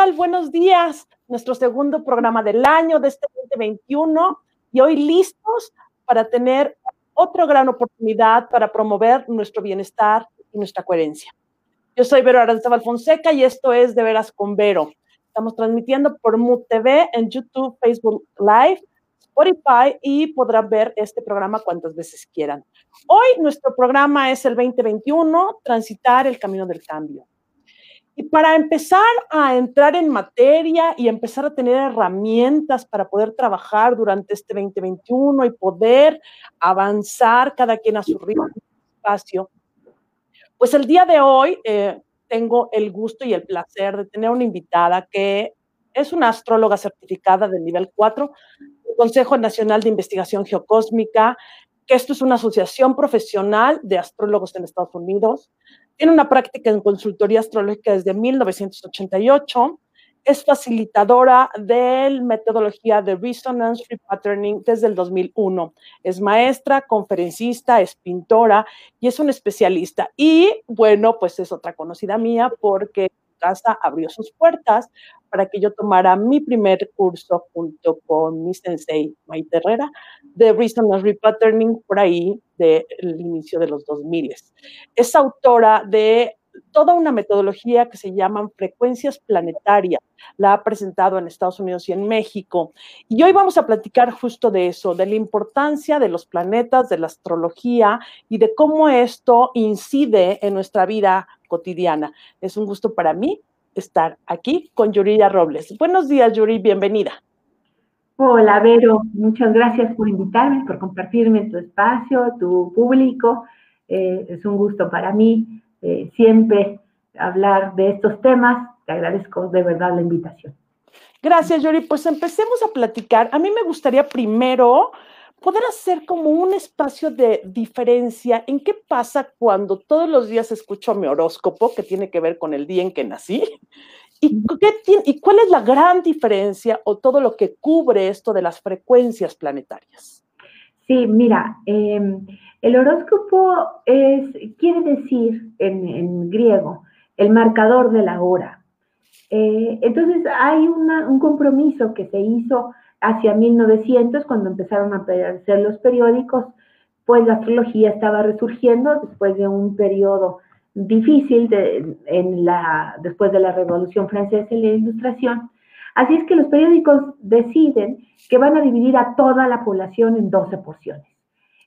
Buenos días. Nuestro segundo programa del año de este 2021 y hoy listos para tener otra gran oportunidad para promover nuestro bienestar y nuestra coherencia. Yo soy Vero Aranzabal Fonseca y esto es De Veras con Vero. Estamos transmitiendo por Mood TV en YouTube, Facebook Live, Spotify y podrán ver este programa cuantas veces quieran. Hoy nuestro programa es el 2021, Transitar el Camino del Cambio. Y para empezar a entrar en materia y empezar a tener herramientas para poder trabajar durante este 2021 y poder avanzar cada quien a su ritmo, espacio, pues el día de hoy eh, tengo el gusto y el placer de tener una invitada que es una astróloga certificada del nivel 4 del Consejo Nacional de Investigación Geocósmica, que esto es una asociación profesional de astrólogos en Estados Unidos. Tiene una práctica en consultoría astrológica desde 1988. Es facilitadora de metodología de Resonance Repatterning desde el 2001. Es maestra, conferencista, es pintora y es un especialista. Y bueno, pues es otra conocida mía porque casa abrió sus puertas para que yo tomara mi primer curso junto con mi sensei Maite Herrera de Resonance Repatterning por ahí del inicio de los 2000. Es autora de toda una metodología que se llaman frecuencias planetarias. La ha presentado en Estados Unidos y en México. Y hoy vamos a platicar justo de eso, de la importancia de los planetas, de la astrología y de cómo esto incide en nuestra vida cotidiana. Es un gusto para mí estar aquí con Yuridia Robles. Buenos días, Yuri, bienvenida. Hola, Vero, muchas gracias por invitarme, por compartirme tu espacio, tu público. Eh, es un gusto para mí eh, siempre hablar de estos temas. Te agradezco de verdad la invitación. Gracias, Yuri. Pues empecemos a platicar. A mí me gustaría primero poder hacer como un espacio de diferencia en qué pasa cuando todos los días escucho mi horóscopo, que tiene que ver con el día en que nací, y, y cuál es la gran diferencia o todo lo que cubre esto de las frecuencias planetarias. Sí, mira, em, el horóscopo es, quiere decir en, griego, el marcador de la hora. Eh, entonces hay un compromiso que se hizo hacia 1900, cuando empezaron a aparecer los periódicos, pues la astrología estaba resurgiendo después de un periodo difícil después de la Revolución Francesa y la Ilustración. Así es que los periódicos deciden que van a dividir a toda la población en 12 porciones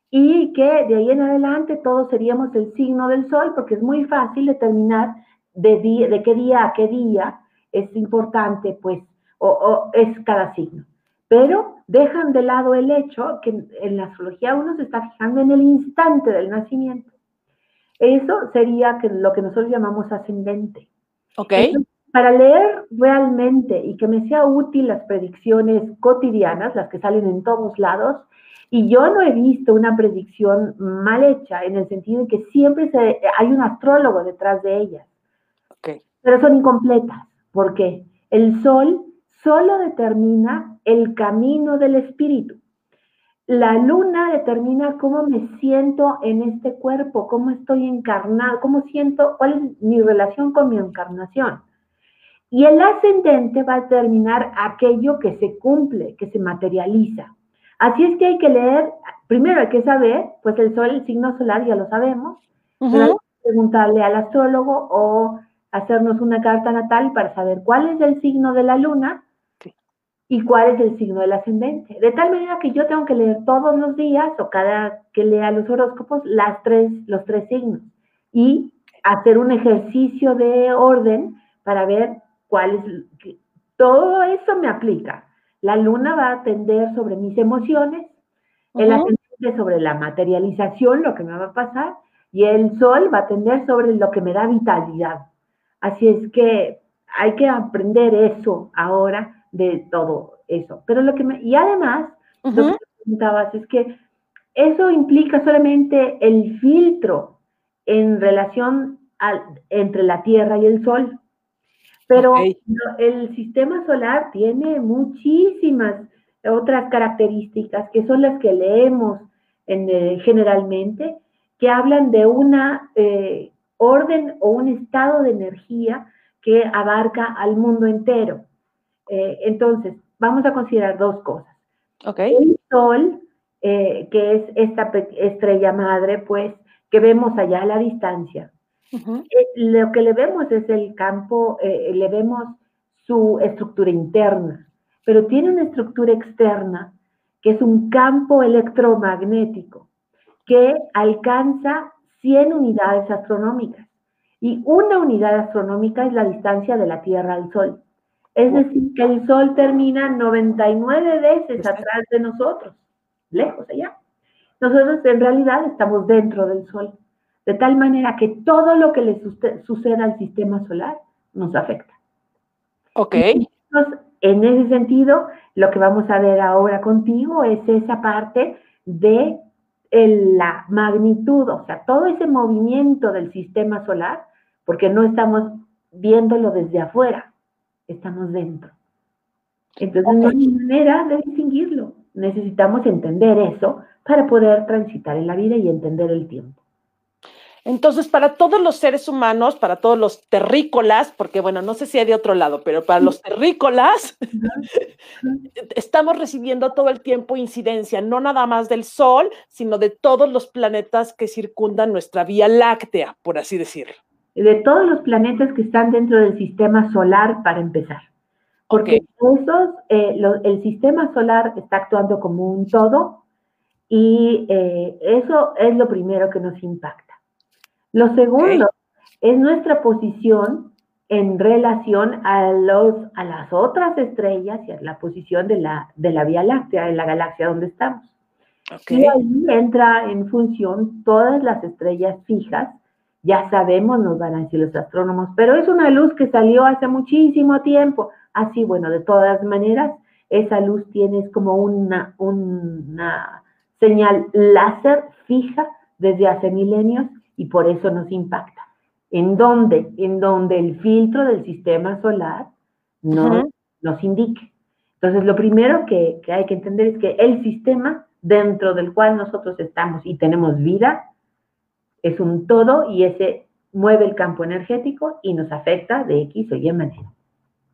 y que de ahí en adelante todos seríamos el signo del sol porque es muy fácil determinar de, de qué día a qué día es importante, pues, o es cada signo pero dejan de lado el hecho que en la astrología uno se está fijando en el instante del nacimiento. Eso sería que lo que nosotros llamamos ascendente. Ok. para leer realmente y que me sea útil las predicciones cotidianas, las que salen en todos lados, y yo no he visto una predicción mal hecha en el sentido de que siempre se, hay un astrólogo detrás de ellas. Okay. Pero son incompletas. porque El sol solo determina el camino del espíritu. La luna determina cómo me siento en este cuerpo, cómo estoy encarnado, cómo siento, cuál es mi relación con mi encarnación. Y el ascendente va a determinar aquello que se cumple, que se materializa. Así es que hay que leer, primero hay que saber, pues el sol, el signo solar, ya lo sabemos, preguntarle al astrólogo o hacernos una carta natal para saber cuál es el signo de la luna y cuál es el signo del ascendente. De tal manera que yo tengo que leer todos los días o cada que lea los horóscopos las tres, los tres signos y hacer un ejercicio de orden para ver cuál es. Todo eso me aplica. La luna va a atender sobre mis emociones, el ascendente sobre la materialización, lo que me va a pasar, y el sol va a atender sobre lo que me da vitalidad. Así es que hay que aprender eso ahora de todo eso. Pero lo que me, y además, lo que preguntabas es que eso implica solamente el filtro en relación al, entre la Tierra y el Sol. Pero el sistema solar tiene muchísimas otras características que son las que leemos en, eh, generalmente, que hablan de una eh, orden o un estado de energía que abarca al mundo entero. Eh, entonces, vamos a considerar dos cosas. Okay. El Sol, eh, que es esta estrella madre, pues, que vemos allá a la distancia. Eh, lo que le vemos es el campo, le vemos su estructura interna, pero tiene una estructura externa que es un campo electromagnético que alcanza 100 unidades astronómicas. Y una unidad astronómica es la distancia de la Tierra al Sol. Es decir, que el Sol termina 99 veces atrás de nosotros, lejos allá. Nosotros en realidad estamos dentro del Sol, de tal manera que todo lo que le suceda al sistema solar nos afecta. Ok. Entonces, en ese sentido, lo que vamos a ver ahora contigo es esa parte de la magnitud, o sea, todo ese movimiento del sistema solar, porque no estamos viéndolo desde afuera, estamos dentro. Entonces no hay manera de distinguirlo. Necesitamos entender eso para poder transitar en la vida y entender el tiempo. Entonces, para todos los seres humanos, para todos los terrícolas, porque bueno, no sé si hay de otro lado, pero para los terrícolas, estamos recibiendo todo el tiempo incidencia, no nada más del Sol, sino de todos los planetas que circundan nuestra Vía Láctea, por así decirlo. De todos los planetas que están dentro del sistema solar, para empezar. Porque eh, el sistema solar está actuando como un todo y eh, eso es lo primero que nos impacta. Lo segundo es nuestra posición en relación a, los, a las otras estrellas y a la posición de la, de la Vía Láctea, en la galaxia donde estamos. Y ahí entra en función todas las estrellas fijas, ya sabemos, nos van a decir los astrónomos, pero es una luz que salió hace muchísimo tiempo. Así, bueno, de todas maneras, esa luz tiene como una, una señal láser fija desde hace milenios y por eso nos impacta. ¿En dónde? En donde el filtro del sistema solar no, nos indique. Entonces, lo primero que, que hay que entender es que el sistema dentro del cual nosotros estamos y tenemos vida es un todo y ese mueve el campo energético y nos afecta de X o Y manera.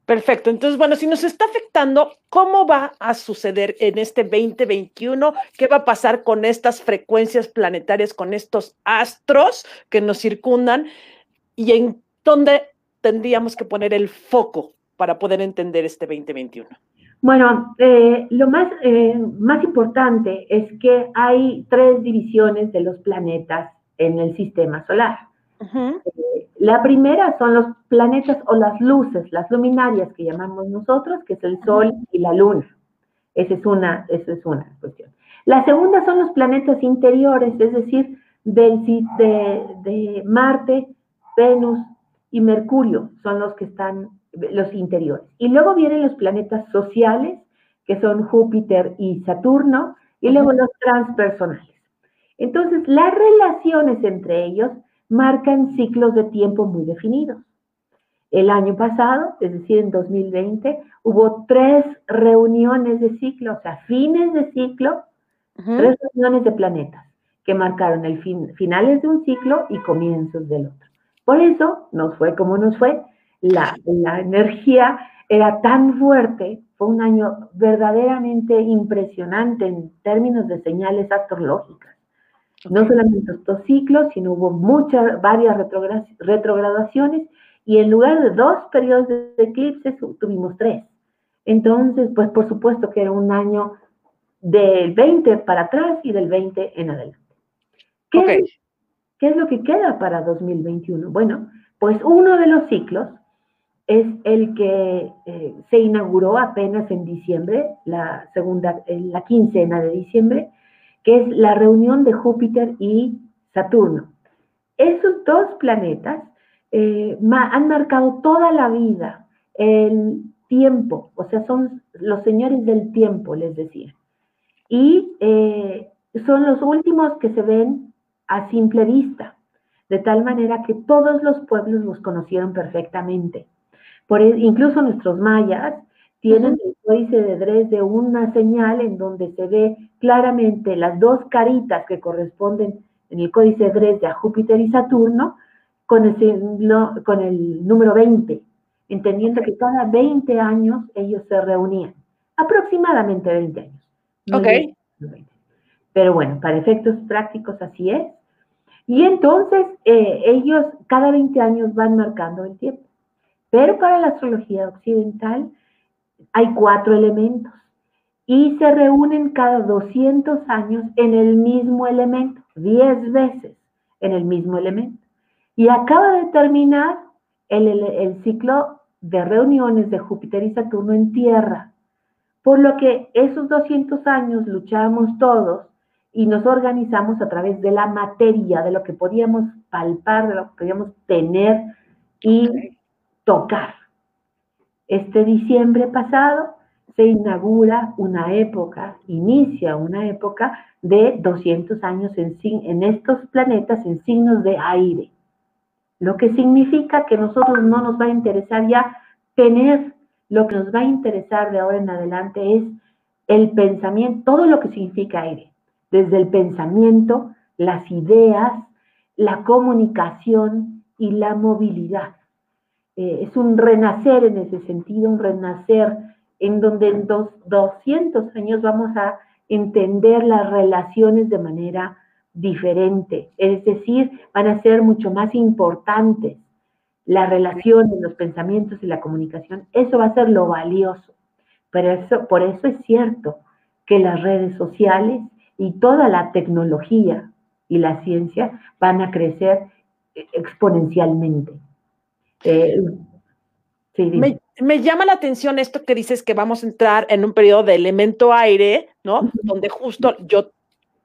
Perfecto. Entonces, bueno, si nos está afectando, ¿cómo va a suceder en este 2021? ¿Qué va a pasar con estas frecuencias planetarias, con estos astros que nos circundan? ¿Y en dónde tendríamos que poner el foco para poder entender este 2021? Bueno, eh, lo más, eh, más importante es que hay tres divisiones de los planetas en el sistema solar. Eh, la primera son los planetas o las luces, las luminarias que llamamos nosotros, que es el Sol y la Luna. Esa es una, esa es una cuestión. La segunda son los planetas interiores, es decir, del, de, de Marte, Venus y Mercurio, son los que están, los interiores. Y luego vienen los planetas sociales, que son Júpiter y Saturno, y luego los transpersonales. Entonces, las relaciones entre ellos marcan ciclos de tiempo muy definidos. El año pasado, es decir, en 2020, hubo tres reuniones de ciclo, o sea, fines de ciclo, tres reuniones de planetas que marcaron el fin, finales de un ciclo y comienzos del otro. Por eso nos fue como nos fue, la, la energía era tan fuerte, fue un año verdaderamente impresionante en términos de señales astrológicas. No solamente estos ciclos, sino hubo muchas, varias retrogradaciones y en lugar de dos periodos de eclipses tuvimos tres. Entonces, pues por supuesto que era un año del 20 para atrás y del 20 en adelante. ¿Qué, es, lo que queda para 2021? Bueno, pues uno de los ciclos es el que eh, se inauguró apenas en diciembre, la segunda, la quincena de diciembre, que es la reunión de Júpiter y Saturno. Esos dos planetas eh, han marcado toda la vida, el tiempo, o sea, son los señores del tiempo, les decía. Y eh, son los últimos que se ven a simple vista, de tal manera que todos los pueblos los conocieron perfectamente. Por, e, incluso nuestros mayas tienen el códice de Dresde una señal en donde se ve claramente las dos caritas que corresponden en el códice de Dresde a Júpiter y Saturno con, con el número 20. entendiendo que cada 20 años ellos se reunían, aproximadamente 20 años. ok. Pero bueno, para efectos prácticos así es. Y entonces eh, ellos cada 20 años van marcando el tiempo. Pero para la astrología occidental hay cuatro elementos y se reúnen cada 200 años en el mismo elemento, 10 veces en el mismo elemento. Y acaba de terminar el, el, ciclo de reuniones de Júpiter y Saturno en Tierra. Por lo que esos 200 años luchamos todos y nos organizamos a través de la materia, de lo que podíamos palpar, de lo que podíamos tener y tocar. Este diciembre pasado se inaugura una época, inicia una época de 200 años en, estos planetas en signos de aire. Lo que significa que nosotros no nos va a interesar ya tener, lo que nos va a interesar de ahora en adelante es el pensamiento, todo lo que significa aire, desde el pensamiento, las ideas, la comunicación y la movilidad. Eh, es un renacer en ese sentido, un renacer en donde en dos, 200 años vamos a entender las relaciones de manera diferente, es decir, van a ser mucho más importantes las relaciones, los pensamientos y la comunicación. Eso va a ser lo valioso. Pero eso, por eso es cierto que las redes sociales y toda la tecnología y la ciencia van a crecer exponencialmente. Eh, me, llama la atención esto que dices que vamos a entrar en un periodo de elemento aire, ¿no? Donde justo yo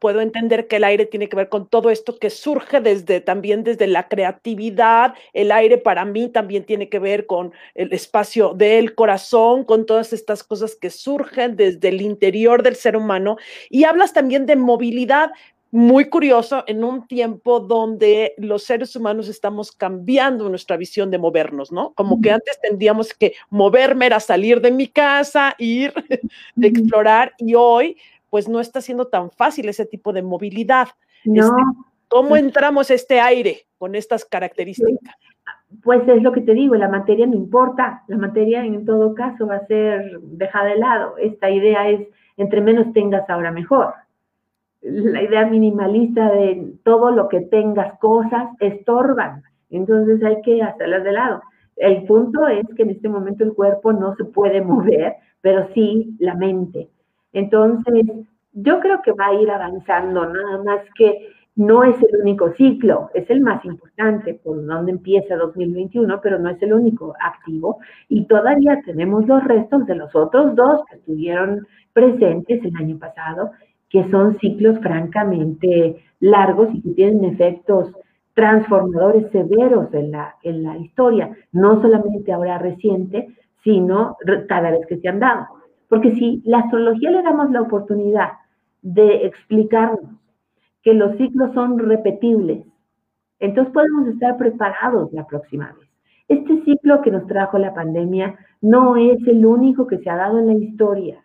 puedo entender que el aire tiene que ver con todo esto que surge desde también desde la creatividad. El aire para mí también tiene que ver con el espacio del corazón, con todas estas cosas que surgen desde el interior del ser humano. Y hablas también de movilidad, muy curioso en un tiempo donde los seres humanos estamos cambiando nuestra visión de movernos, ¿no? Como que antes tendríamos que moverme era salir de mi casa, ir, explorar, y hoy pues no está siendo tan fácil ese tipo de movilidad. Este, ¿Cómo entramos a este aire con estas características? Pues es lo que te digo, la materia no importa, la materia en todo caso va a ser dejada de lado. Esta idea es, entre menos tengas ahora mejor la idea minimalista de todo lo que tengas cosas estorban, entonces hay que hacerlas de lado. El punto es que en este momento el cuerpo no se puede mover, pero sí la mente. Entonces, yo creo que va a ir avanzando, nada más que no es el único ciclo, es el más importante, por donde empieza 2021, pero no es el único activo. Y todavía tenemos los restos de los otros dos que estuvieron presentes el año pasado que son ciclos francamente largos y que tienen efectos transformadores severos en la, en la historia, no solamente ahora reciente, sino cada vez que se han dado. Porque si la astrología le damos la oportunidad de explicarnos que los ciclos son repetibles, entonces podemos estar preparados la próxima vez. Este ciclo que nos trajo la pandemia no es el único que se ha dado en la historia.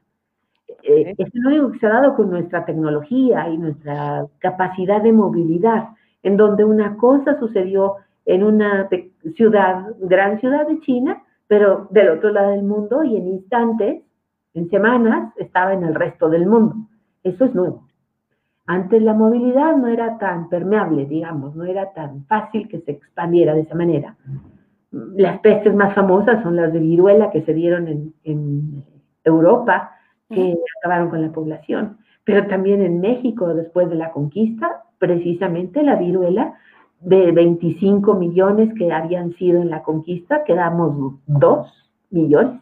Eh, es único que se ha dado con nuestra tecnología y nuestra capacidad de movilidad, en donde una cosa sucedió en una ciudad, gran ciudad de China, pero del otro lado del mundo y en instantes, en semanas, estaba en el resto del mundo. Eso es nuevo. Antes la movilidad no era tan permeable, digamos, no era tan fácil que se expandiera de esa manera. Las pestes más famosas son las de viruela que se dieron en, en Europa, que acabaron con la población. Pero también en México, después de la conquista, precisamente la viruela, de 25 millones que habían sido en la conquista, quedamos 2 millones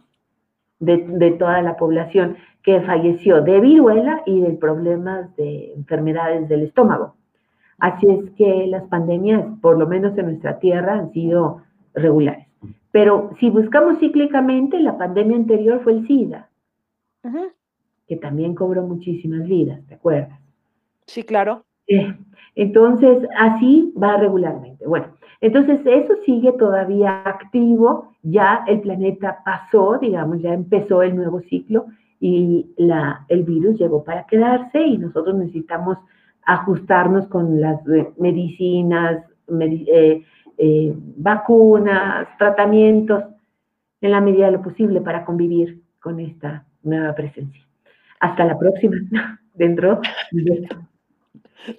de, de, toda la población que falleció de viruela y de problemas de enfermedades del estómago. Así es que las pandemias, por lo menos en nuestra tierra, han sido regulares. Pero si buscamos cíclicamente, la pandemia anterior fue el SIDA que también cobró muchísimas vidas, ¿te acuerdas? Sí, claro. Eh, entonces, así va regularmente. Bueno, entonces eso sigue todavía activo, ya el planeta pasó, digamos, ya empezó el nuevo ciclo y la, el virus llegó para quedarse y nosotros necesitamos ajustarnos con las eh, medicinas, eh, vacunas, tratamientos, en la medida de lo posible para convivir con esta nueva presencia. Hasta la próxima, dentro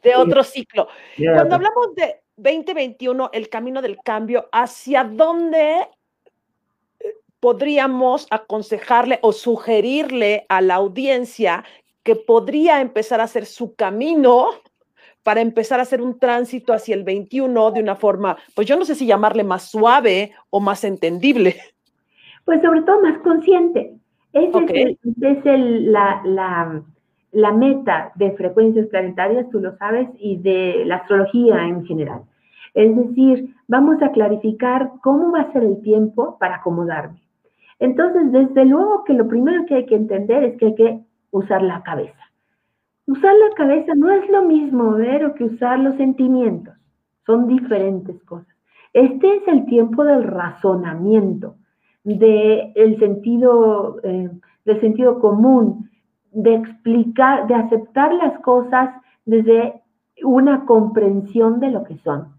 de, otro ciclo. Cuando hablamos de 2021, el camino del cambio, ¿hacia dónde eh, podríamos aconsejarle o sugerirle a la audiencia que podría empezar a hacer su camino para empezar a hacer un tránsito hacia el 21 de una forma, pues yo no sé si llamarle más suave o más entendible. Pues sobre todo más consciente. Esa es, el, la, la, la, meta de frecuencias planetarias, tú lo sabes, y de la astrología en general. Es decir, vamos a clarificar cómo va a ser el tiempo para acomodarme. Entonces, desde luego que lo primero que hay que entender es que hay que usar la cabeza. Usar la cabeza no es lo mismo, ver, que usar los sentimientos. Son diferentes cosas. Este es el tiempo del razonamiento, del sentido, eh, del sentido común, de explicar, de aceptar las cosas desde una comprensión de lo que son.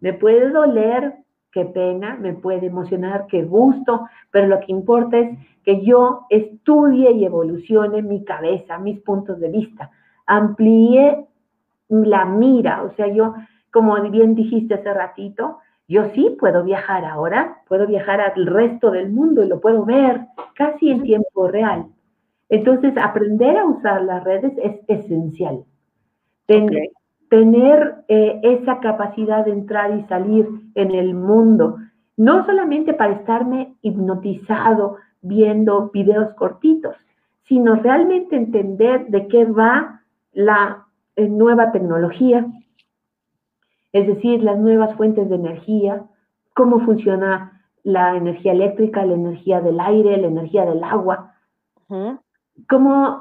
Me puede doler, qué pena, me puede emocionar, qué gusto, pero lo que importa es que yo estudie y evolucione mi cabeza, mis puntos de vista, amplíe la mira, o sea, yo, como bien dijiste hace ratito, yo sí puedo viajar ahora, puedo viajar al resto del mundo y lo puedo ver casi en tiempo real. Entonces, aprender a usar las redes es esencial. Tener eh, esa capacidad de entrar y salir en el mundo, no solamente para estarme hipnotizado viendo videos cortitos, sino realmente entender de qué va la eh, nueva tecnología, es decir, las nuevas fuentes de energía, cómo funciona la energía eléctrica, la energía del aire, la energía del agua, cómo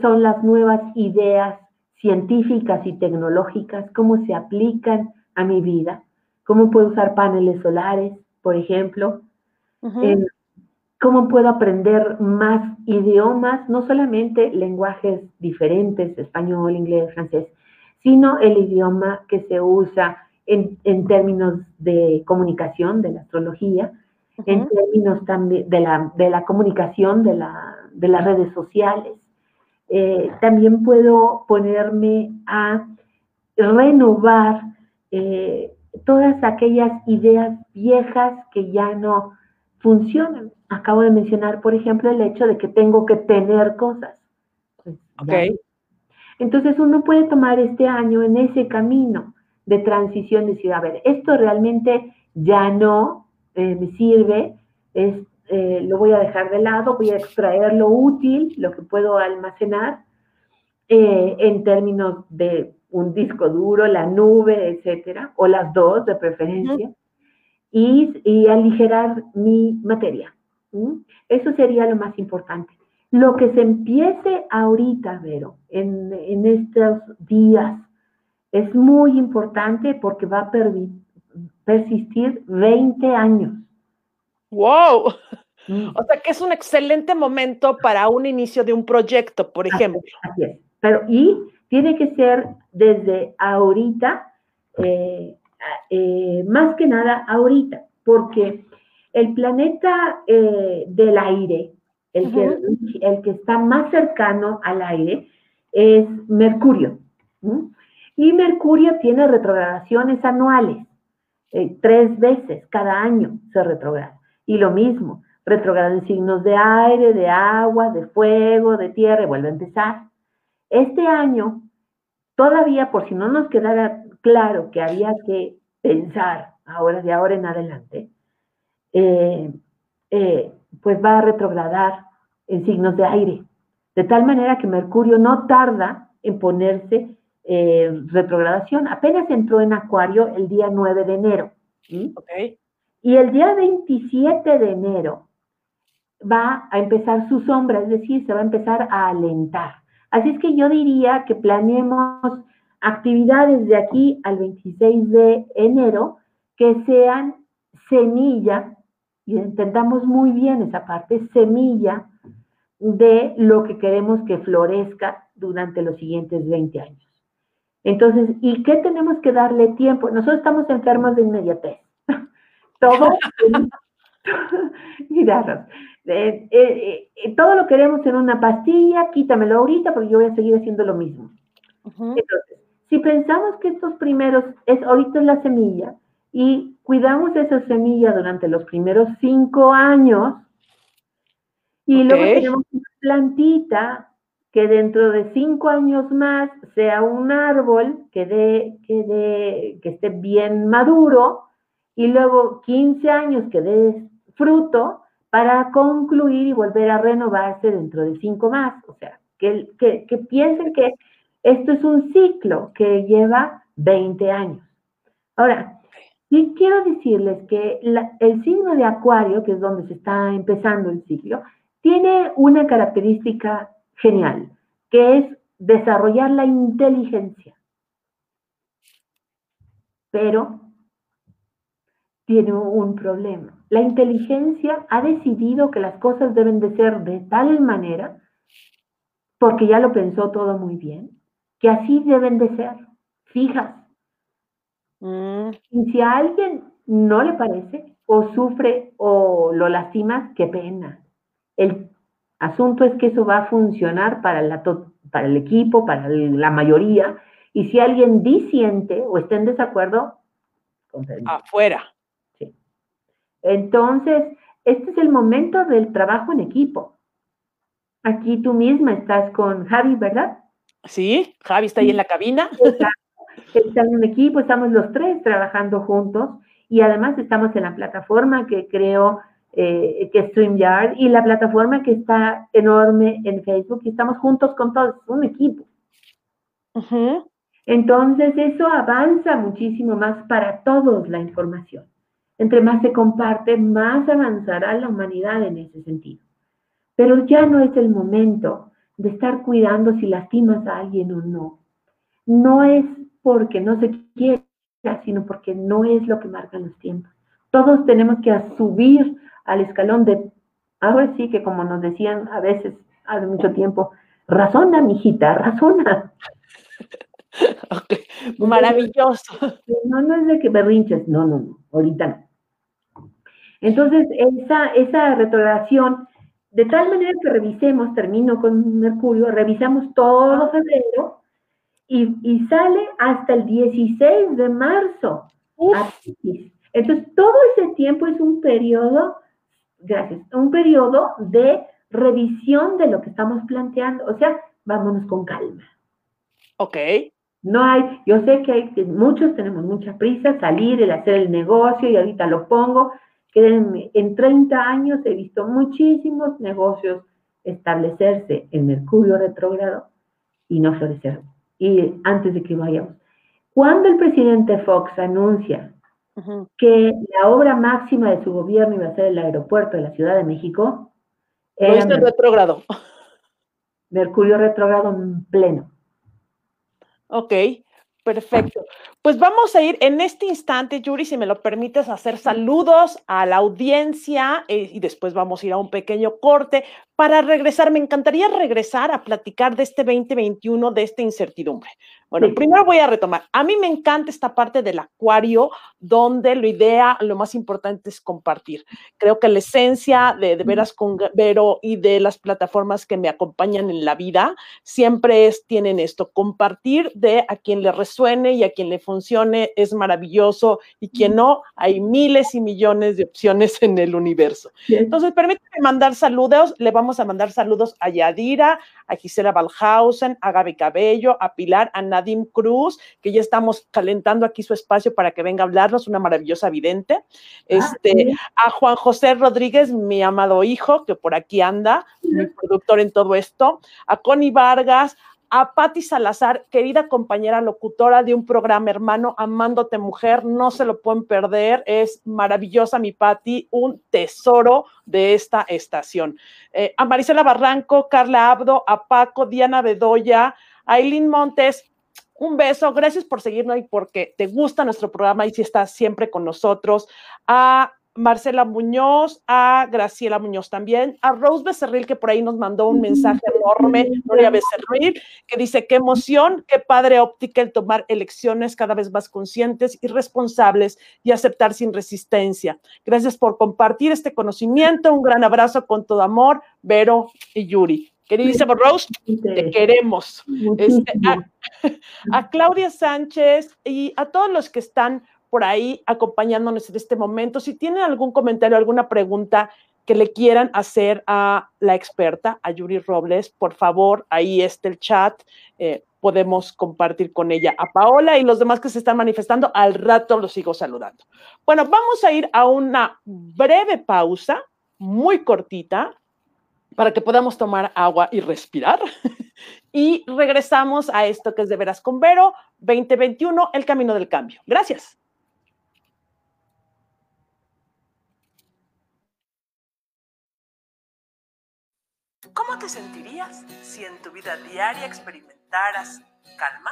son las nuevas ideas científicas y tecnológicas, cómo se aplican a mi vida, cómo puedo usar paneles solares, por ejemplo, cómo puedo aprender más idiomas, no solamente lenguajes diferentes, español, inglés, francés, sino el idioma que se usa en, términos de comunicación, de la astrología, en términos también de la, de la comunicación de, la, de, las redes sociales. Eh, también puedo ponerme a renovar eh, todas aquellas ideas viejas que ya no funcionan. Acabo de mencionar, por ejemplo, el hecho de que tengo que tener cosas. Pues, ok. Entonces uno puede tomar este año en ese camino de transición, decir, a ver, esto realmente ya no eh, me sirve, es, eh, lo voy a dejar de lado, voy a extraer lo útil, lo que puedo almacenar, eh, en términos de un disco duro, la nube, etcétera, o las dos de preferencia, y, y, aligerar mi materia. Eso sería lo más importante. Lo que se empiece ahorita, Vero, en, en estos días, es muy importante porque va a persistir 20 años. ¡Wow! Mm. O sea que es un excelente momento para un inicio de un proyecto, por ejemplo. Así es. Pero, y tiene que ser desde ahorita, eh, eh, más que nada ahorita, porque el planeta eh, del aire, el, que, el que está más cercano al aire, es Mercurio. Y Mercurio tiene retrogradaciones anuales, eh, tres veces cada año se retrograda. Y lo mismo, retrograda en signos de aire, de agua, de fuego, de tierra, y vuelve a empezar. Este año, todavía por si no nos quedara claro que había que pensar ahora, de ahora en adelante, eh, eh, pues va a retrogradar en signos de aire, de tal manera que Mercurio no tarda en ponerse eh, retrogradación. Apenas entró en Acuario el día 9 de enero. Y el día 27 de enero va a empezar su sombra, es decir, se va a empezar a alentar. Así es que yo diría que planeemos actividades de aquí al 26 de enero que sean semilla y entendamos muy bien esa parte, semilla de lo que queremos que florezca durante los siguientes 20 años. Entonces, ¿y qué tenemos que darle tiempo? Nosotros estamos enfermos de inmediatez. Todo, Mira, eh, eh, eh, todo lo queremos en una pastilla, quítamelo ahorita porque yo voy a seguir haciendo lo mismo. Entonces, si pensamos que estos primeros, es ahorita es la semilla, y cuidamos esa semilla durante los primeros cinco años, y luego tenemos una plantita que dentro de cinco años más sea un árbol que, dé, que, que esté bien maduro, y luego 15 años que dé fruto, para concluir y volver a renovarse dentro de cinco más. O sea, que, que, piensen que esto es un ciclo que lleva 20 años. Ahora, sí quiero decirles que el signo de Acuario, que es donde se está empezando el ciclo, tiene una característica genial, que es desarrollar la inteligencia. Pero tiene un problema. La inteligencia ha decidido que las cosas deben de ser de tal manera, porque ya lo pensó todo muy bien, que así deben de ser, fijas. Mm. Y si a alguien no le parece, o sufre o lo lastima, qué pena. El asunto es que eso va a funcionar para, la para el equipo, para la mayoría, y si alguien disiente o está en desacuerdo, afuera. Entonces, este es el momento del trabajo en equipo. Aquí tú misma estás con Javi, ¿verdad? Sí, Javi está ahí en la cabina. Está en un equipo, estamos los tres trabajando juntos y además estamos en la plataforma que creo eh, que es StreamYard y la plataforma que está enorme en Facebook y estamos juntos con todos, un equipo. Entonces eso avanza muchísimo más para todos la información. Entre más se comparte, más avanzará la humanidad en ese sentido. Pero ya no es el momento de estar cuidando si lastimas a alguien o no. No es porque no se quiera, sino porque no es lo que marcan los tiempos. Todos tenemos que subir al escalón de, ahora sí que como nos decían a veces hace mucho tiempo, razona, mijita, razona. Maravilloso. No, no es de que berrinches, no, no, no, ahorita no. Entonces, esa, esa retrogradación, de tal manera que revisemos, termino con Mercurio, revisamos todo febrero y, sale hasta el 16 de marzo. Entonces, todo ese tiempo es un periodo, gracias, un periodo de revisión de lo que estamos planteando. O sea, vámonos con calma. Ok. No hay, yo sé que, hay, que muchos tenemos mucha prisa, salir, el hacer el negocio y ahorita lo pongo, Créanme, en 30 años he visto muchísimos negocios establecerse en Mercurio retrógrado y no florecer. Y antes de que vayamos, cuando el presidente Fox anuncia que la obra máxima de su gobierno iba a ser el aeropuerto de la Ciudad de México, era retrógrado. Mercurio retrógrado en pleno. Ok, perfecto. Pues vamos a ir en este instante, Yuri, si me lo permites, hacer saludos a la audiencia eh, y después vamos a ir a un pequeño corte para regresar. Me encantaría regresar a platicar de este 2021, de esta incertidumbre. Bueno, primero voy a retomar. A mí me encanta esta parte del acuario, donde lo idea, lo más importante es compartir. Creo que la esencia de, de veras con Vero y de las plataformas que me acompañan en la vida siempre es, tienen esto, compartir de a quien le resuene y a quien le funcione es maravilloso y quien no, hay miles y millones de opciones en el universo. Entonces, permítame mandar saludos. Le vamos a mandar saludos a Yadira, a Gisela Balhausen, a Gaby Cabello, a Pilar, a Nadim Cruz, que ya estamos calentando aquí su espacio para que venga a hablarnos, una maravillosa vidente. Ah, este, a Juan José Rodríguez, mi amado hijo, que por aquí anda, mi productor en todo esto, a Connie Vargas, a Patti Salazar, querida compañera locutora de un programa hermano, Amándote Mujer, no se lo pueden perder, es maravillosa mi Patti, un tesoro de esta estación. Eh, a Marisela Barranco, Carla Abdo, a Paco, Diana Bedoya, Aileen Montes, un beso, gracias por seguirnos y porque te gusta nuestro programa y si estás siempre con nosotros. A Marcela Muñoz, a Graciela Muñoz también, a Rose Becerril, que por ahí nos mandó un mensaje enorme, Gloria Becerril, que dice, qué emoción, qué padre óptica el tomar elecciones cada vez más conscientes y responsables y aceptar sin resistencia. Gracias por compartir este conocimiento, un gran abrazo con todo amor, Vero y Yuri. Queridísimo Rose, te queremos. Este, a Claudia Sánchez y a todos los que están por ahí acompañándonos en este momento. Si tienen algún comentario, alguna pregunta que le quieran hacer a la experta, a Yuri Robles, por favor, ahí está el chat. Eh, podemos compartir con ella a Paola y los demás que se están manifestando. Al rato los sigo saludando. Bueno, vamos a ir a una breve pausa, muy cortita, para que podamos tomar agua y respirar. y regresamos a esto que es de veras con Vero 2021, el camino del cambio. Gracias. ¿Cómo te sentirías si en tu vida diaria experimentaras calma,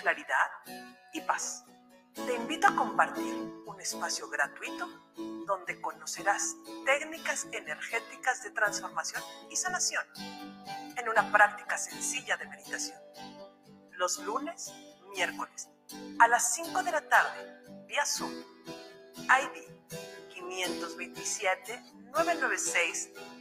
claridad y paz? Te invito a compartir un espacio gratuito donde conocerás técnicas energéticas de transformación y sanación en una práctica sencilla de meditación. Los lunes, miércoles, a las 5 de la tarde, vía Zoom, ID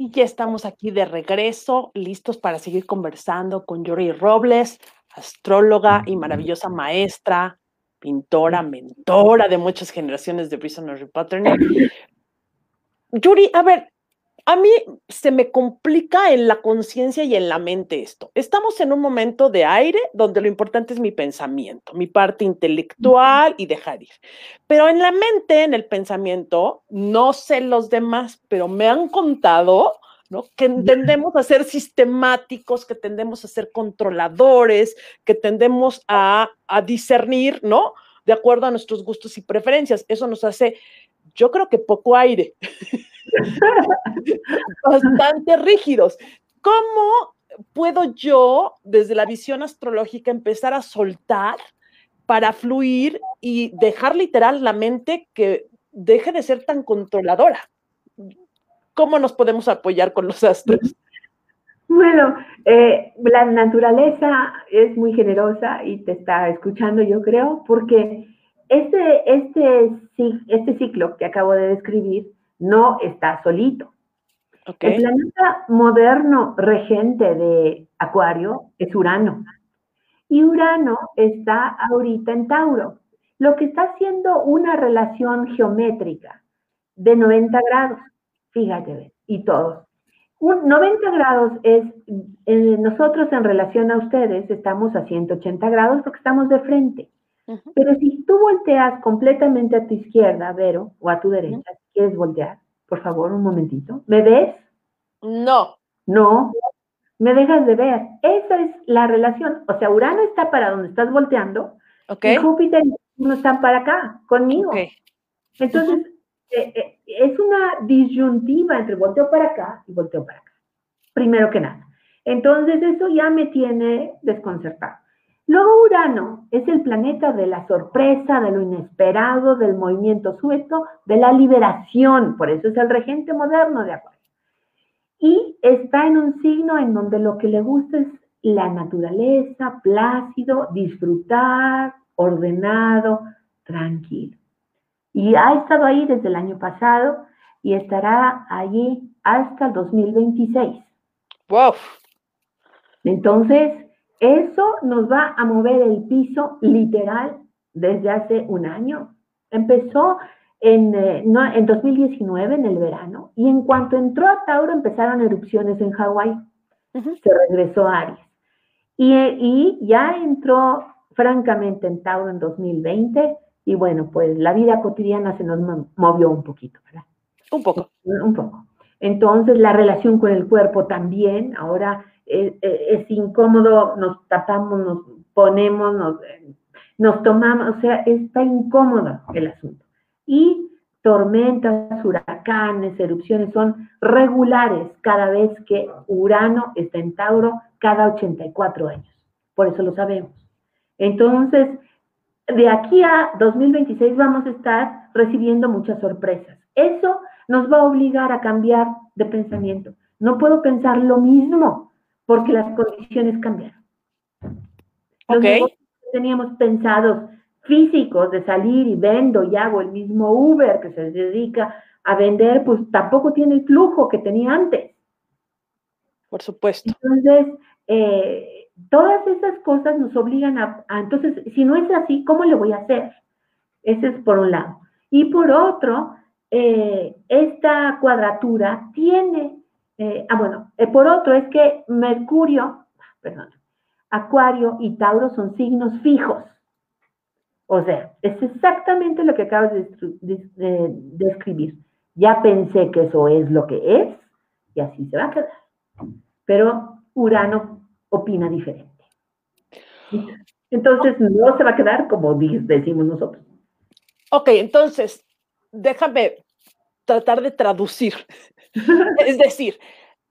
Y ya estamos aquí de regreso, listos para seguir conversando con Yuri Robles, astróloga y maravillosa maestra, pintora, mentora de muchas generaciones de Prisoner Pattern. Yuri, a ver, a mí se me complica en la conciencia y en la mente esto. Estamos en un momento de aire donde lo importante es mi pensamiento, mi parte intelectual y dejar ir. Pero en la mente, en el pensamiento, no sé los demás, pero me han contado ¿no? Que tendemos a ser sistemáticos, que tendemos a ser controladores, que tendemos a, a, discernir, ¿no? De acuerdo a nuestros gustos y preferencias. Eso nos hace, yo creo que poco aire. bastante rígidos. ¿Cómo puedo yo, desde la visión astrológica, empezar a soltar para fluir y dejar literal la mente que deje de ser tan controladora? ¿Cómo nos podemos apoyar con los astros? Bueno, eh, la naturaleza es muy generosa y te está escuchando, yo creo, porque este, este, este ciclo que acabo de describir no está solito. El planeta moderno regente de Acuario es Urano. Y Urano está ahorita en Tauro, lo que está haciendo una relación geométrica de 90 grados. Fíjate, y todo. Un 90 grados es, eh, nosotros en relación a ustedes estamos a 180 grados porque estamos de frente. Pero si tú volteas completamente a tu izquierda, Vero, o a tu derecha, ¿quieres voltear? Por favor, un momentito. ¿Me ves? No. No. Me dejas de ver. Esa es la relación. O sea, Urano está para donde estás volteando. Y Júpiter no están para acá, conmigo. Entonces, eh, eh, es una disyuntiva entre volteo para acá y volteo para acá. Primero que nada. Entonces, eso ya me tiene desconcertado. Luego Urano es el planeta de la sorpresa, de lo inesperado, del movimiento sueto, de la liberación, por eso es el regente moderno de Acuario. Y está en un signo en donde lo que le gusta es la naturaleza, plácido, disfrutar, ordenado, tranquilo. Y ha estado ahí desde el año pasado y estará allí hasta el 2026. ¡Wow! Entonces, eso nos va a mover el piso literal desde hace un año. Empezó en, eh, en 2019, en el verano, y en cuanto entró a Tauro empezaron erupciones en Hawái. Se regresó a Aries. Y, y, ya entró francamente en Tauro en 2020 y bueno, pues la vida cotidiana se nos movió un poquito, ¿verdad? Un poco. Un poco. Entonces la relación con el cuerpo también, ahora es, incómodo, nos tapamos, nos ponemos, nos, nos tomamos, o sea, está incómodo el asunto. Y tormentas, huracanes, erupciones son regulares cada vez que Urano está en Tauro cada 84 años. Por eso lo sabemos. Entonces, de aquí a 2026 vamos a estar recibiendo muchas sorpresas. Eso nos va a obligar a cambiar de pensamiento. No puedo pensar lo mismo porque las condiciones cambiaron. Los que teníamos pensados físicos de salir y vendo y hago el mismo Uber que se dedica a vender, pues tampoco tiene el flujo que tenía antes. Por supuesto. Entonces, eh, todas esas cosas nos obligan a, entonces, si no es así, ¿cómo le voy a hacer? Ese es por un lado. Y por otro, eh, esta cuadratura tiene, eh, ah, bueno, por otro es que Mercurio, perdón, Acuario y Tauro son signos fijos. O sea, es exactamente lo que acabas de, describir. Ya pensé que eso es lo que es y así se va a quedar. Pero Urano opina diferente. Entonces no se va a quedar como decimos nosotros. Ok, entonces, déjame tratar de traducir. Es decir,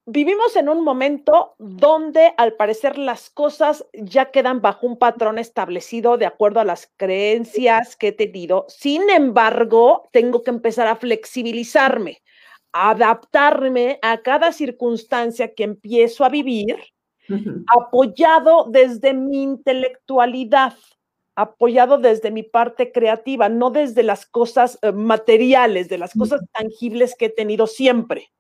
vivimos en un momento donde al parecer las cosas ya quedan bajo un patrón establecido de acuerdo a las creencias que he tenido. Sin embargo, tengo que empezar a flexibilizarme, adaptarme a cada circunstancia que empiezo a vivir, apoyado desde mi intelectualidad apoyado desde mi parte creativa, no desde las cosas eh, materiales, de las cosas tangibles que he tenido siempre.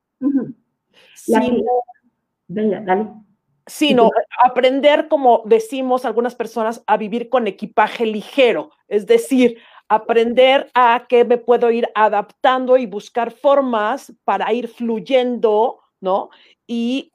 Sino, aprender, como decimos algunas personas, a vivir con equipaje ligero, es decir, aprender a que me puedo ir adaptando y buscar formas para ir fluyendo, ¿no? Y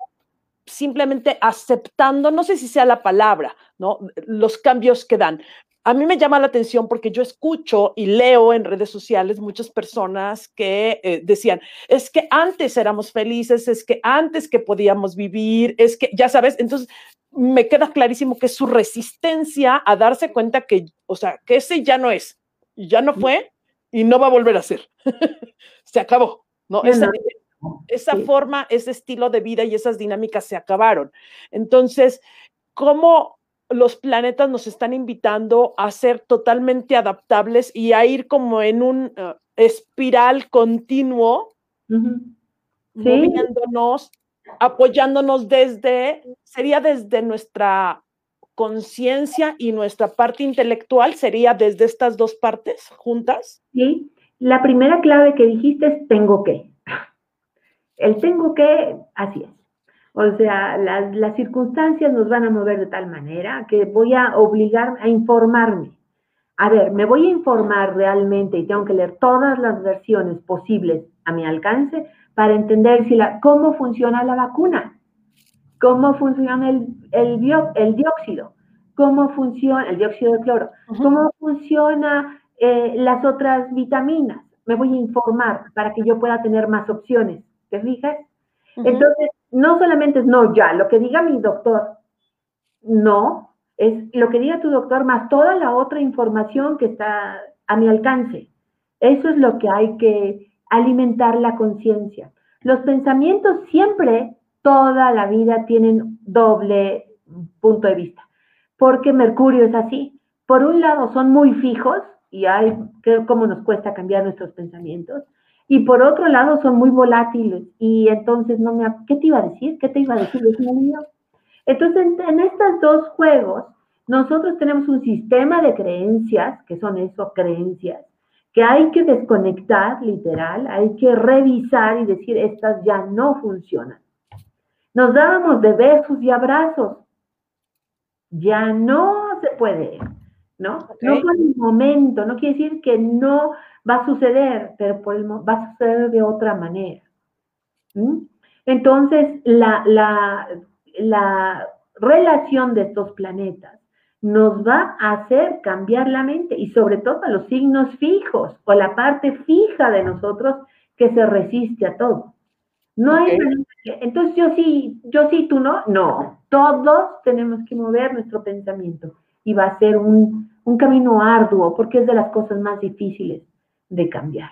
simplemente aceptando, no sé si sea la palabra, ¿no? Los cambios que dan a mí me llama la atención porque yo escucho y leo en redes sociales muchas personas que eh, decían, es que antes éramos felices, es que antes que podíamos vivir, es que, ya sabes, entonces me queda clarísimo que su resistencia a darse cuenta que, o sea, que ese ya no es, ya no fue y no va a volver a ser. se acabó, ¿no? Esa, esa forma, ese estilo de vida y esas dinámicas se acabaron. Entonces, ¿cómo los planetas nos están invitando a ser totalmente adaptables y a ir como en un eh, espiral continuo, moviéndonos, apoyándonos desde, sería desde nuestra conciencia y nuestra parte intelectual, sería desde estas dos partes juntas. Sí, la primera clave que dijiste es tengo que. El tengo que, así es. O sea, las, circunstancias nos van a mover de tal manera que voy a obligar a informarme. A ver, me voy a informar realmente y tengo que leer todas las versiones posibles a mi alcance para entender si la, cómo funciona la vacuna, cómo funciona el, el, dióxido, cómo funciona el dióxido de cloro, cómo funciona eh, las otras vitaminas. Me voy a informar para que yo pueda tener más opciones. ¿Te fijas? Entonces, no solamente es no ya, lo que diga mi doctor, no, es lo que diga tu doctor más toda la otra información que está a mi alcance. Eso es lo que hay que alimentar la conciencia. Los pensamientos siempre, toda la vida, tienen doble punto de vista, porque Mercurio es así. Por un lado, son muy fijos y hay, cómo nos cuesta cambiar nuestros pensamientos. Y por otro lado, son muy volátiles. Y entonces, no me, ¿qué te iba a decir? ¿Qué te iba a decir? Entonces, en, estos dos juegos, nosotros tenemos un sistema de creencias, que son eso, creencias, que hay que desconectar, literal, hay que revisar y decir, estas ya no funcionan. Nos dábamos de besos y abrazos. Ya no se puede, ¿no? No por el momento, no quiere decir que no va a suceder, pero por el, va a suceder de otra manera. Entonces, la, la, la relación de estos planetas nos va a hacer cambiar la mente y sobre todo a los signos fijos o la parte fija de nosotros que se resiste a todo. No hay entonces yo sí, yo sí, tú no, no. Todos tenemos que mover nuestro pensamiento y va a ser un, un camino arduo porque es de las cosas más difíciles de cambiar.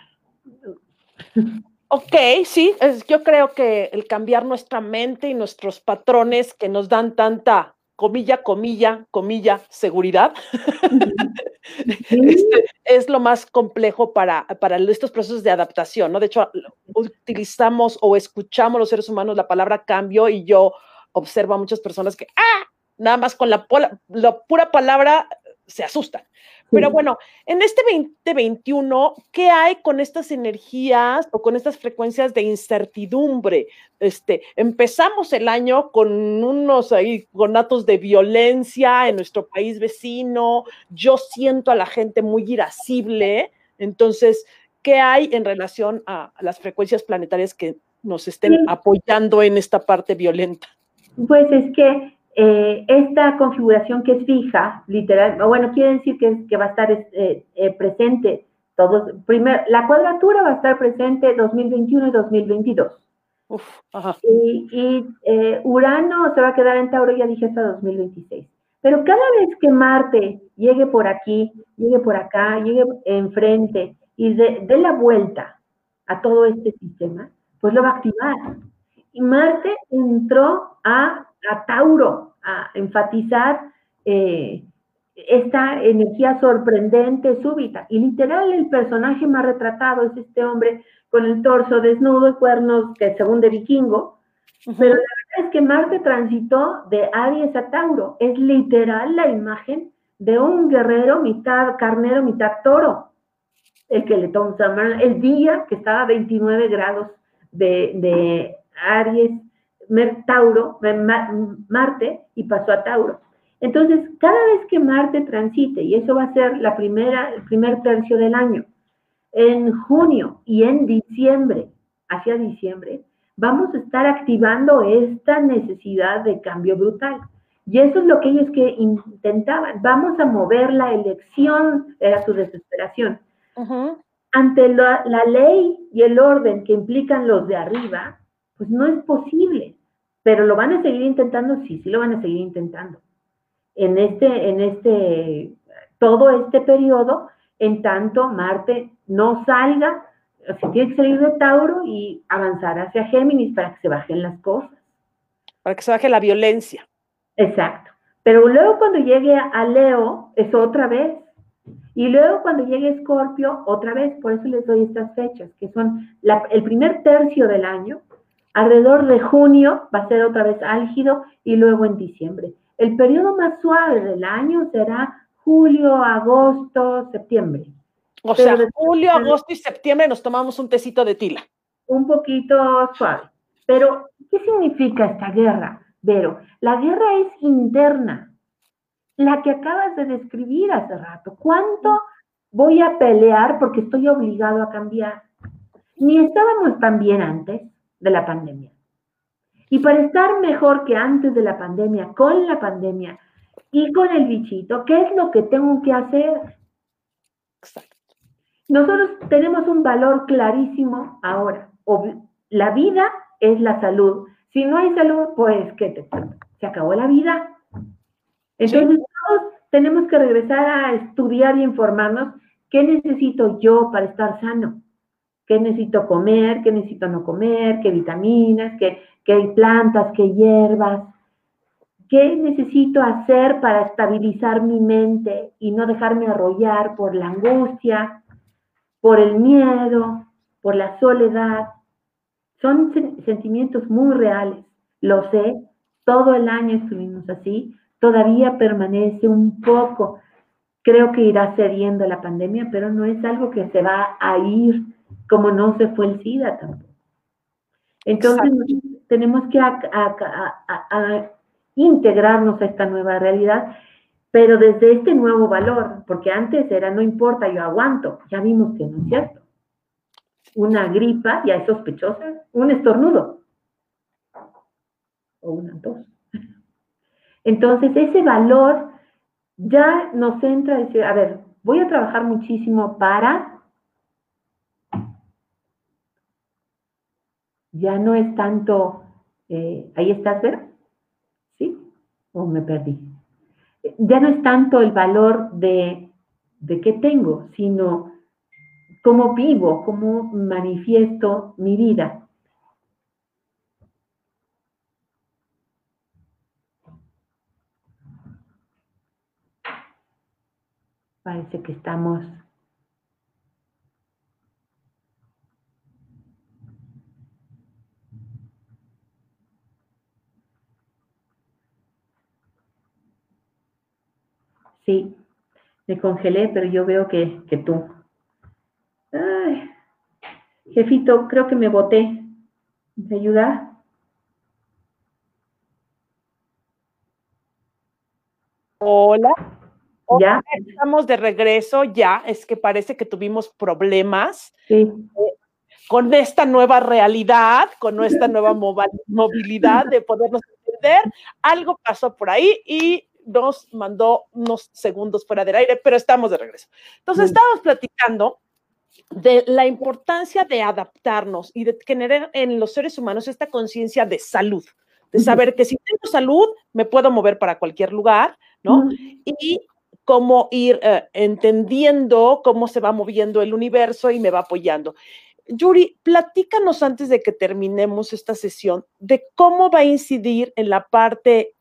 Ok, sí, yo creo que el cambiar nuestra mente y nuestros patrones que nos dan tanta comilla, comilla, comilla, seguridad, este, es lo más complejo para, para estos procesos de adaptación, ¿no? De hecho, utilizamos o escuchamos los seres humanos la palabra cambio y yo observo a muchas personas que, ah, nada más con la, la pura palabra se asustan. Pero bueno, en este 2021, ¿qué hay con estas energías o con estas frecuencias de incertidumbre? Este, empezamos el año con unos ahí conatos de violencia en nuestro país vecino. Yo siento a la gente muy irascible. Entonces, ¿qué hay en relación a, las frecuencias planetarias que nos estén apoyando en esta parte violenta? Pues es que eh, esta configuración que es fija, literal, bueno, quiere decir que, que va a estar eh, eh, presente todos, primer, la cuadratura va a estar presente 2021 y 2022. Y, Urano se va a quedar en Tauro, ya dije, hasta 2026. Pero cada vez que Marte llegue por aquí, llegue por acá, llegue enfrente y dé la vuelta a todo este sistema, pues lo va a activar. Y Marte entró a a Tauro, a enfatizar eh, esta energía sorprendente, súbita. Y literal, el personaje más retratado es este hombre con el torso desnudo y cuernos que según de vikingo. Pero la verdad es que Marte transitó de Aries a Tauro. Es literal la imagen de un guerrero mitad carnero, mitad toro. El que le toma el día que estaba a 29 grados de, de Aries Tauro, Marte, y pasó a Tauro. Entonces, cada vez que Marte transite, y eso va a ser la primera, el primer tercio del año, en junio y en diciembre, hacia diciembre, vamos a estar activando esta necesidad de cambio brutal. Y eso es lo que ellos que intentaban. Vamos a mover la elección, era su desesperación. Ante la, la, ley y el orden que implican los de arriba, pues no es posible. Pero lo van a seguir intentando, sí, sí lo van a seguir intentando. En este, en este, todo este periodo, en tanto Marte no salga, se tiene que salir de Tauro y avanzar hacia Géminis para que se bajen las cosas. Para que se baje la violencia. Exacto. Pero luego cuando llegue a Leo, es otra vez. Y luego cuando llegue Escorpio, otra vez. Por eso les doy estas fechas, que son el primer tercio del año, Alrededor de junio va a ser otra vez álgido y luego en diciembre. El periodo más suave del año será julio, agosto, septiembre. O sea, julio, agosto y septiembre nos tomamos un tecito de tila. Un poquito suave. Pero, ¿qué significa esta guerra, Vero? La guerra es interna, la que acabas de describir hace rato. ¿Cuánto voy a pelear porque estoy obligado a cambiar? Ni estábamos tan bien antes de la pandemia. Y para estar mejor que antes de la pandemia, con la pandemia y con el bichito, ¿qué es lo que tengo que hacer? Nosotros tenemos un valor clarísimo ahora. La vida es la salud. Si no hay salud, pues, ¿qué te Se acabó la vida. Entonces, todos tenemos que regresar a estudiar y informarnos qué necesito yo para estar sano qué necesito comer, qué necesito no comer, qué vitaminas, qué, qué plantas, qué hierbas, qué necesito hacer para estabilizar mi mente y no dejarme arrollar por la angustia, por el miedo, por la soledad. Son sentimientos muy reales, lo sé, todo el año estuvimos así, todavía permanece un poco. Creo que irá cediendo la pandemia, pero no es algo que se va a ir como no se fue el SIDA tampoco. Entonces tenemos que integrarnos a esta nueva realidad, pero desde este nuevo valor, porque antes era no importa, yo aguanto, ya vimos que no es cierto. Una gripa ya es sospechosa, un estornudo o una tos. Entonces ese valor ya nos entra a decir, a ver, voy a trabajar muchísimo para... Ya no es tanto, eh, ahí estás, ¿verdad? ¿Sí? ¿O me perdí? Ya no es tanto el valor de, de qué tengo, sino cómo vivo, cómo manifiesto mi vida. Parece que estamos Sí, me congelé, pero yo veo que, que tú. Ay, jefito, creo que me boté. ¿Me ayuda? Hola. Ya. Estamos de regreso, ya. Es que parece que tuvimos problemas. Sí. Eh, con esta nueva realidad, con nuestra nueva movilidad de podernos entender, algo pasó por ahí y nos mandó unos segundos fuera del aire, pero estamos de regreso. Entonces, estábamos platicando de la importancia de adaptarnos y de generar en los seres humanos esta conciencia de salud, de saber que si tengo salud, me puedo mover para cualquier lugar, ¿no? Y cómo ir eh, entendiendo cómo se va moviendo el universo y me va apoyando. Yuri, platícanos antes de que terminemos esta sesión de cómo va a incidir en la parte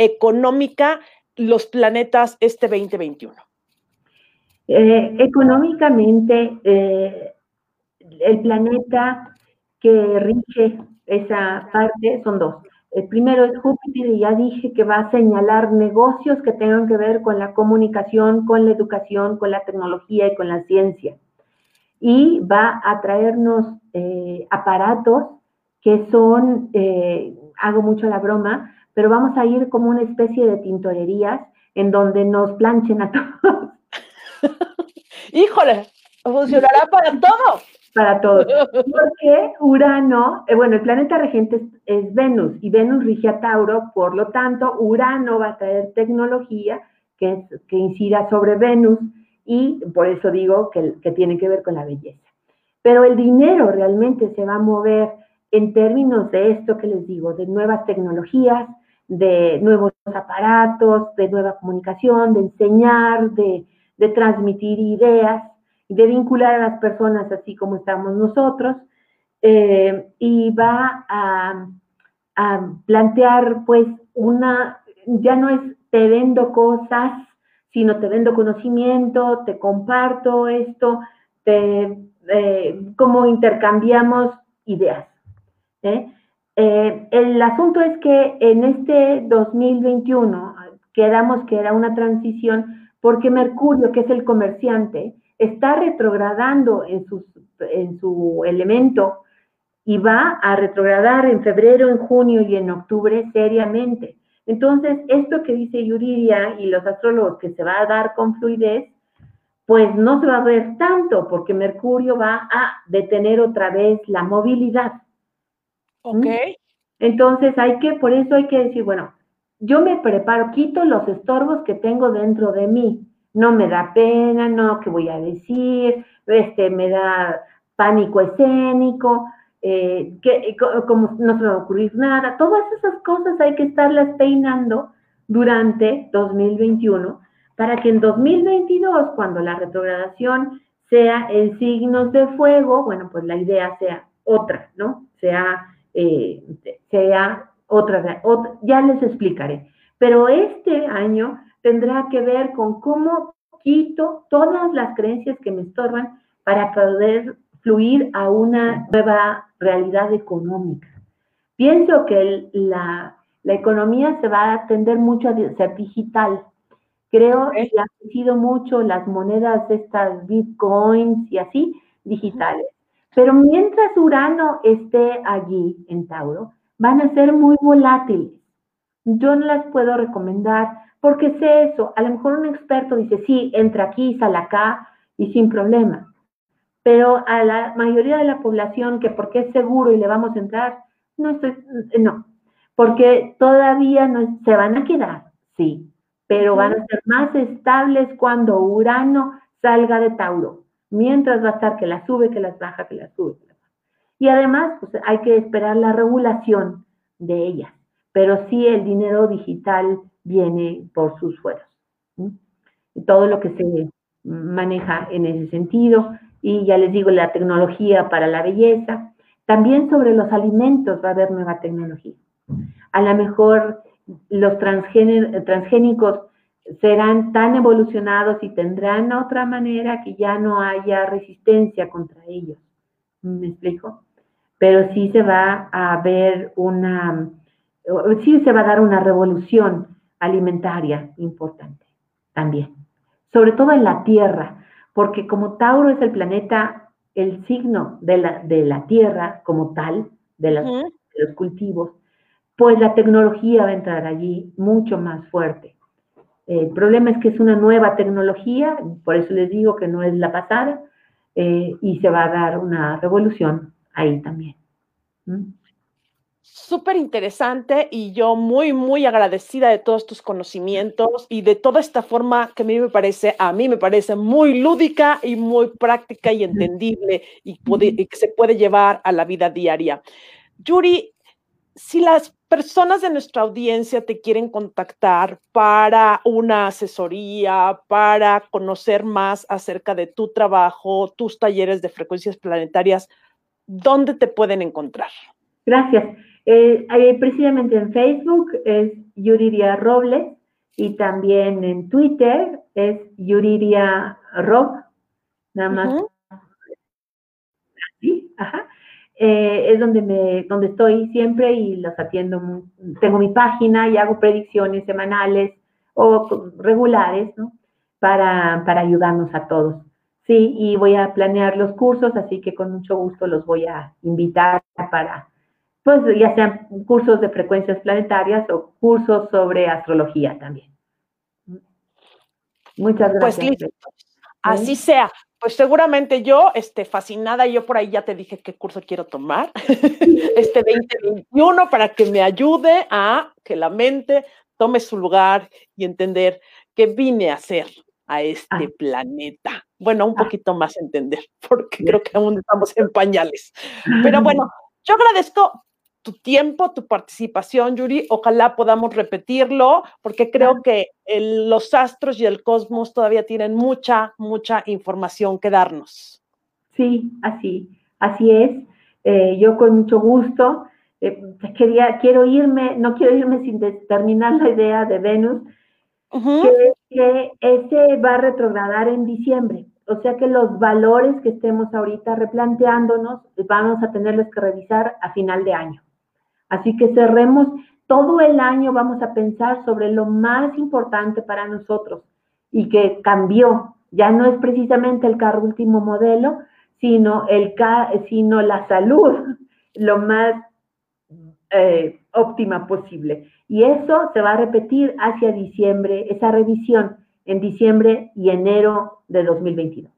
económica los planetas este 2021. Eh, económicamente, eh, el planeta que rige esa parte son dos. El primero es Júpiter y ya dije que va a señalar negocios que tengan que ver con la comunicación, con la educación, con la tecnología y con la ciencia. Y va a traernos eh, aparatos que son, hago mucho la broma, pero vamos a ir como una especie de tintorerías en donde nos planchen a todos. Híjole, funcionará para todo. Para todo. Porque Urano, eh, bueno, el planeta regente es, Venus y Venus rige a Tauro, por lo tanto, Urano va a traer tecnología que, que incida sobre Venus y por eso digo que, que tiene que ver con la belleza. Pero el dinero realmente se va a mover en términos de esto que les digo, de nuevas tecnologías, de nuevos aparatos, de nueva comunicación, de enseñar, de, transmitir ideas, de vincular a las personas así como estamos nosotros, eh, y va a, plantear pues una, ya no es te vendo cosas, sino te vendo conocimiento, te comparto esto, te, eh, cómo intercambiamos ideas. ¿eh? Eh, el asunto es que en este 2021 quedamos que era una transición porque Mercurio, que es el comerciante, está retrogradando en, en su elemento y va a retrogradar en febrero, en junio y en octubre seriamente. Entonces, esto que dice Yuridia y los astrólogos que se va a dar con fluidez, pues no se va a ver tanto porque Mercurio va a detener otra vez la movilidad. Ok. Entonces hay que, por eso hay que decir, bueno, yo me preparo, quito los estorbos que tengo dentro de mí. No me da pena, no, ¿qué voy a decir? Este, me da pánico escénico, eh, que, como no se va a ocurrir nada. Todas esas cosas hay que estarlas peinando durante 2021 para que en 2022, cuando la retrogradación sea en signos de fuego, bueno, pues la idea sea otra, ¿no? Sea eh, sea otra, otra, ya les explicaré. Pero este año tendrá que ver con cómo quito todas las creencias que me estorban para poder fluir a una nueva realidad económica. Pienso que la, la, economía se va a tender mucho a ser digital. Creo que ha sido mucho las monedas, estas bitcoins y así, digitales. Pero mientras Urano esté allí en Tauro, van a ser muy volátiles. Yo no las puedo recomendar porque sé eso. A lo mejor un experto dice, sí, entra aquí, sale acá y sin problema. Pero a la mayoría de la población que porque es seguro y le vamos a entrar, no estoy, no, porque todavía no, se van a quedar, sí, pero van a ser más estables cuando Urano salga de Tauro, mientras va a estar que las sube, que las baja, que las sube. Y además, pues hay que esperar la regulación de ellas, pero sí el dinero digital viene por sus fueros. Todo lo que se maneja en ese sentido, y ya les digo, la tecnología para la belleza. También sobre los alimentos va a haber nueva tecnología. A lo mejor los transgénicos serán tan evolucionados y tendrán otra manera que ya no haya resistencia contra ellos. ¿Me explico? Pero sí se va a ver una, sí se va a dar una revolución alimentaria importante también, sobre todo en la Tierra, porque como Tauro es el planeta, el signo de la, de la Tierra como tal, de los cultivos, pues la tecnología va a entrar allí mucho más fuerte. El problema es que es una nueva tecnología, por eso les digo que no es la pasada, eh, y se va a dar una revolución ahí también. ¿Mm? Súper interesante y yo muy, muy agradecida de todos tus conocimientos y de toda esta forma que a mí me parece, a mí me parece muy lúdica y muy práctica y entendible y, y que se puede llevar a la vida diaria. Yuri, si las personas de nuestra audiencia te quieren contactar para una asesoría, para conocer más acerca de tu trabajo, tus talleres de frecuencias planetarias, ¿dónde te pueden encontrar? Gracias. Eh, precisamente en Facebook es Yuriria Robles y también en Twitter es Yuriria Rob, nada más. Ajá. Eh, es donde, me, donde estoy siempre y los atiendo. Tengo mi página y hago predicciones semanales o regulares, ¿no? Para, para ayudarnos a todos. Sí, y voy a planear los cursos, así que con mucho gusto los voy a invitar para, pues ya sean cursos de frecuencias planetarias o cursos sobre astrología también. Muchas pues gracias. Pues listo. Así sea pues seguramente yo, este, fascinada, yo por ahí ya te dije qué curso quiero tomar, este 2021, para que me ayude a que la mente tome su lugar y entender qué vine a hacer a este ah. planeta. Bueno, un ah. poquito más entender, porque creo que aún estamos en pañales. Pero bueno, yo agradezco tu tiempo, tu participación, Yuri. Ojalá podamos repetirlo, porque creo que los astros y el cosmos todavía tienen mucha, mucha información que darnos. Sí, así, así es. Eh, yo con mucho gusto eh, quería, quiero irme, no quiero irme sin terminar la idea de Venus, que, que ese va a retrogradar en diciembre. O sea que los valores que estemos ahorita replanteándonos, vamos a tenerlos que revisar a final de año. Así que cerremos todo el año, vamos a pensar sobre lo más importante para nosotros y que cambió. Ya no es precisamente el carro último modelo, sino, el, sino la salud lo más eh, óptima posible. Y eso se va a repetir hacia diciembre, esa revisión en diciembre y enero de 2022.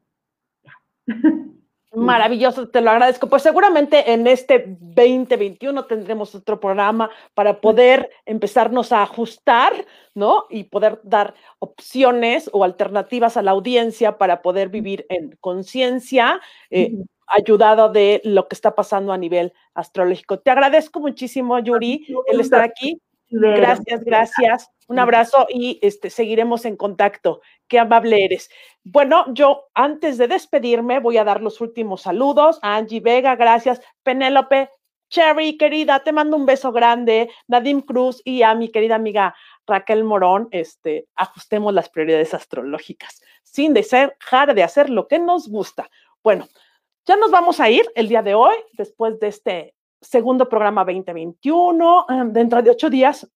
Maravilloso, te lo agradezco. Pues seguramente en este 2021 tendremos otro programa para poder empezarnos a ajustar, ¿no? Y poder dar opciones o alternativas a la audiencia para poder vivir en conciencia, eh, ayudado de lo que está pasando a nivel astrológico. Te agradezco muchísimo, Yuri, el estar aquí. Gracias, gracias. Un abrazo y este, seguiremos en contacto. Qué amable eres. Bueno, yo antes de despedirme voy a dar los últimos saludos. A Angie Vega, gracias. Penélope, Cherry, querida, te mando un beso grande. Nadim Cruz y a mi querida amiga Raquel Morón, este, ajustemos las prioridades astrológicas sin dejar de hacer lo que nos gusta. Bueno, ya nos vamos a ir el día de hoy, después de este segundo programa 2021. Em, dentro de ocho días,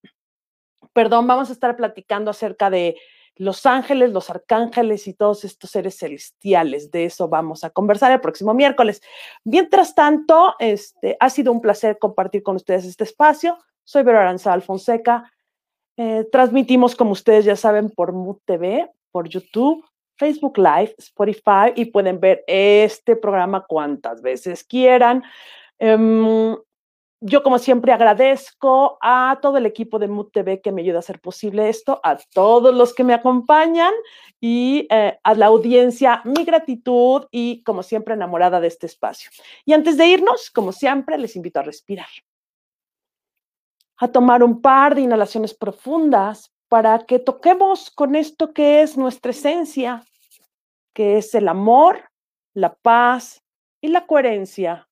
perdón, vamos a estar platicando acerca de los ángeles, los arcángeles y todos estos seres celestiales. De eso vamos a conversar el próximo miércoles. Mientras tanto, este, ha sido un placer compartir con ustedes este espacio. Soy Vera Aranzal Fonseca. Eh, transmitimos, como ustedes ya saben, por MUT TV, por YouTube, Facebook Live, Spotify y pueden ver este programa cuantas veces quieran. Em, yo, como siempre, agradezco a todo el equipo de Mood TV que me ayuda a hacer posible esto, a todos los que me acompañan y eh, a la audiencia, mi gratitud y, como siempre, enamorada de este espacio. Y antes de irnos, como siempre, les invito a respirar, a tomar un par de inhalaciones profundas para que toquemos con esto que es nuestra esencia, que es el amor, la paz y la coherencia,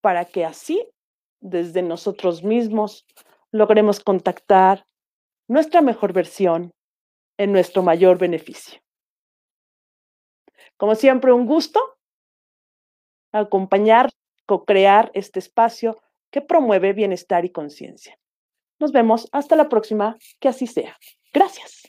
para que así desde nosotros mismos logremos contactar nuestra mejor versión en nuestro mayor beneficio. Como siempre, un gusto acompañar, co-crear este espacio que promueve bienestar y conciencia. Nos vemos hasta la próxima, que así sea. Gracias.